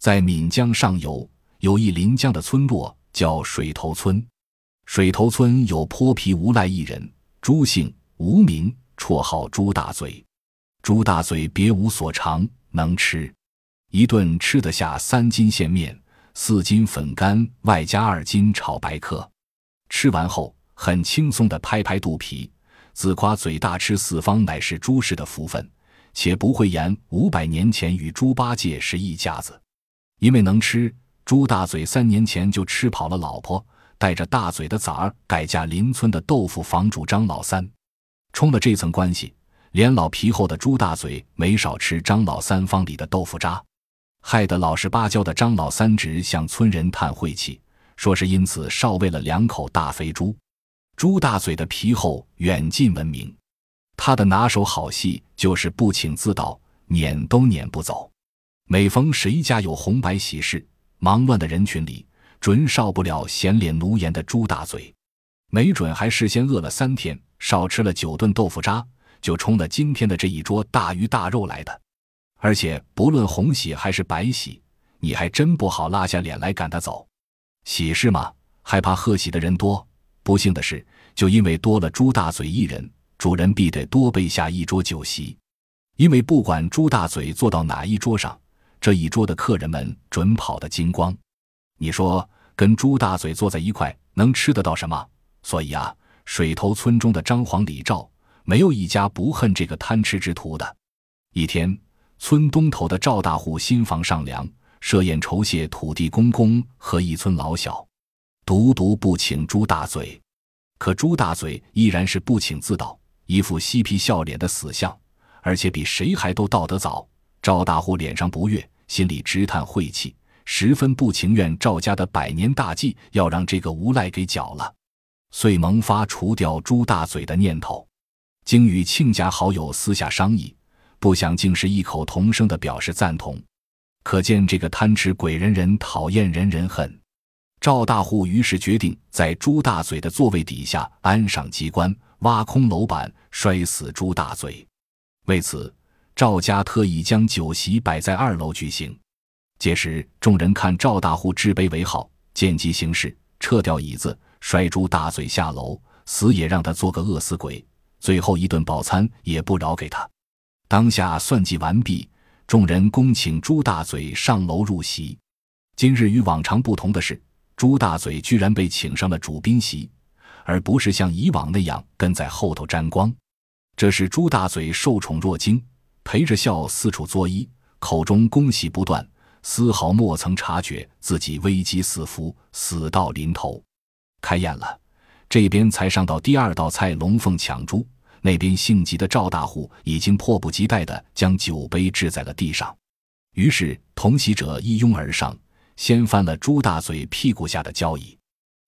在岷江上游有一临江的村落叫水头村。水头村有泼皮无赖一人，朱姓，无名，绰号朱大嘴。朱大嘴别无所长，能吃，一顿吃得下三斤线面，四斤粉干，外加二斤炒白客。吃完后，很轻松地拍拍肚皮，自夸嘴大吃四方乃是朱氏的福分，且不会言五百年前与猪八戒是一家子。因为能吃，朱大嘴三年前就吃跑了老婆，带着大嘴的崽儿改嫁邻村的豆腐房主张老三，冲了这层关系。连老皮厚的朱大嘴没少吃张老三方里的豆腐渣，害得老实巴交的张老三直向村人叹晦气，说是因此少喂了两口大肥猪。朱大嘴的皮厚远近闻名，他的拿手好戏就是不请自到，撵都撵不走。每逢谁家有红白喜事，忙乱的人群里准少不了闲脸奴颜的朱大嘴，没准还事先饿了三天，少吃了九顿豆腐渣。就冲了今天的这一桌大鱼大肉来的，而且不论红喜还是白喜，你还真不好拉下脸来赶他走。喜事嘛，害怕贺喜的人多；不幸的是，就因为多了朱大嘴一人，主人必得多备下一桌酒席。因为不管朱大嘴坐到哪一桌上，这一桌的客人们准跑得精光。你说跟朱大嘴坐在一块，能吃得到什么？所以啊，水头村中的张黄李赵。没有一家不恨这个贪吃之徒的。一天，村东头的赵大户新房上梁，设宴酬谢土地公公和一村老小，独独不请朱大嘴。可朱大嘴依然是不请自到，一副嬉皮笑脸的死相，而且比谁还都到得早。赵大户脸上不悦，心里直叹晦气，十分不情愿赵家的百年大计要让这个无赖给搅了，遂萌发除掉朱大嘴的念头。经与亲家好友私下商议，不想竟是异口同声的表示赞同，可见这个贪吃鬼人人讨厌人人恨。赵大户于是决定在朱大嘴的座位底下安上机关，挖空楼板，摔死朱大嘴。为此，赵家特意将酒席摆在二楼举行。届时，众人看赵大户置杯为号，见机行事，撤掉椅子，摔朱大嘴下楼，死也让他做个饿死鬼。最后一顿饱餐也不饶给他。当下算计完毕，众人恭请朱大嘴上楼入席。今日与往常不同的是，朱大嘴居然被请上了主宾席，而不是像以往那样跟在后头沾光。这是朱大嘴受宠若惊，陪着笑四处作揖，口中恭喜不断，丝毫莫曾察觉自己危机四伏，死到临头。开宴了。这边才上到第二道菜龙凤抢珠，那边性急的赵大户已经迫不及待地将酒杯置在了地上。于是同席者一拥而上，掀翻了朱大嘴屁股下的交椅。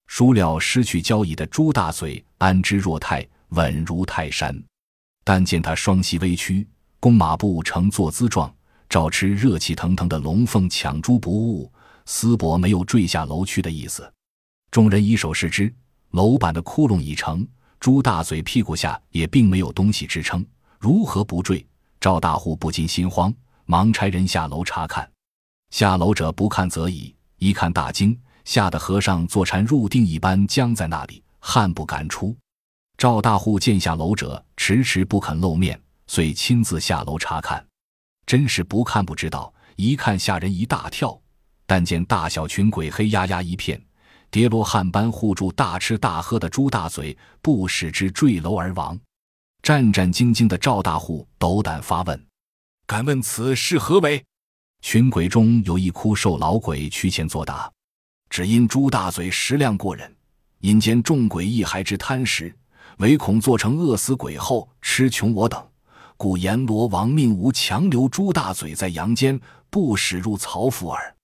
孰料失去交椅的朱大嘴安之若泰，稳如泰山。但见他双膝微屈，弓马步呈坐姿状，照吃热气腾腾的龙凤抢珠不误，丝帛没有坠下楼去的意思。众人以手视之。楼板的窟窿已成，朱大嘴屁股下也并没有东西支撑，如何不坠？赵大户不禁心慌，忙差人下楼查看。下楼者不看则已，一看大惊，吓得和尚坐禅入定一般僵在那里，汗不敢出。赵大户见下楼者迟迟不肯露面，遂亲自下楼查看。真是不看不知道，一看吓人一大跳。但见大小群鬼黑压压一片。叠罗汉般护住大吃大喝的朱大嘴，不使之坠楼而亡。战战兢兢的赵大户斗胆发问：“敢问此事何为？”群鬼中有一枯瘦老鬼趋前作答：“只因朱大嘴食量过人，因间众鬼亦还之贪食，唯恐做成饿死鬼后吃穷我等，故阎罗王命吾强留朱大嘴在阳间，不使入曹府耳。”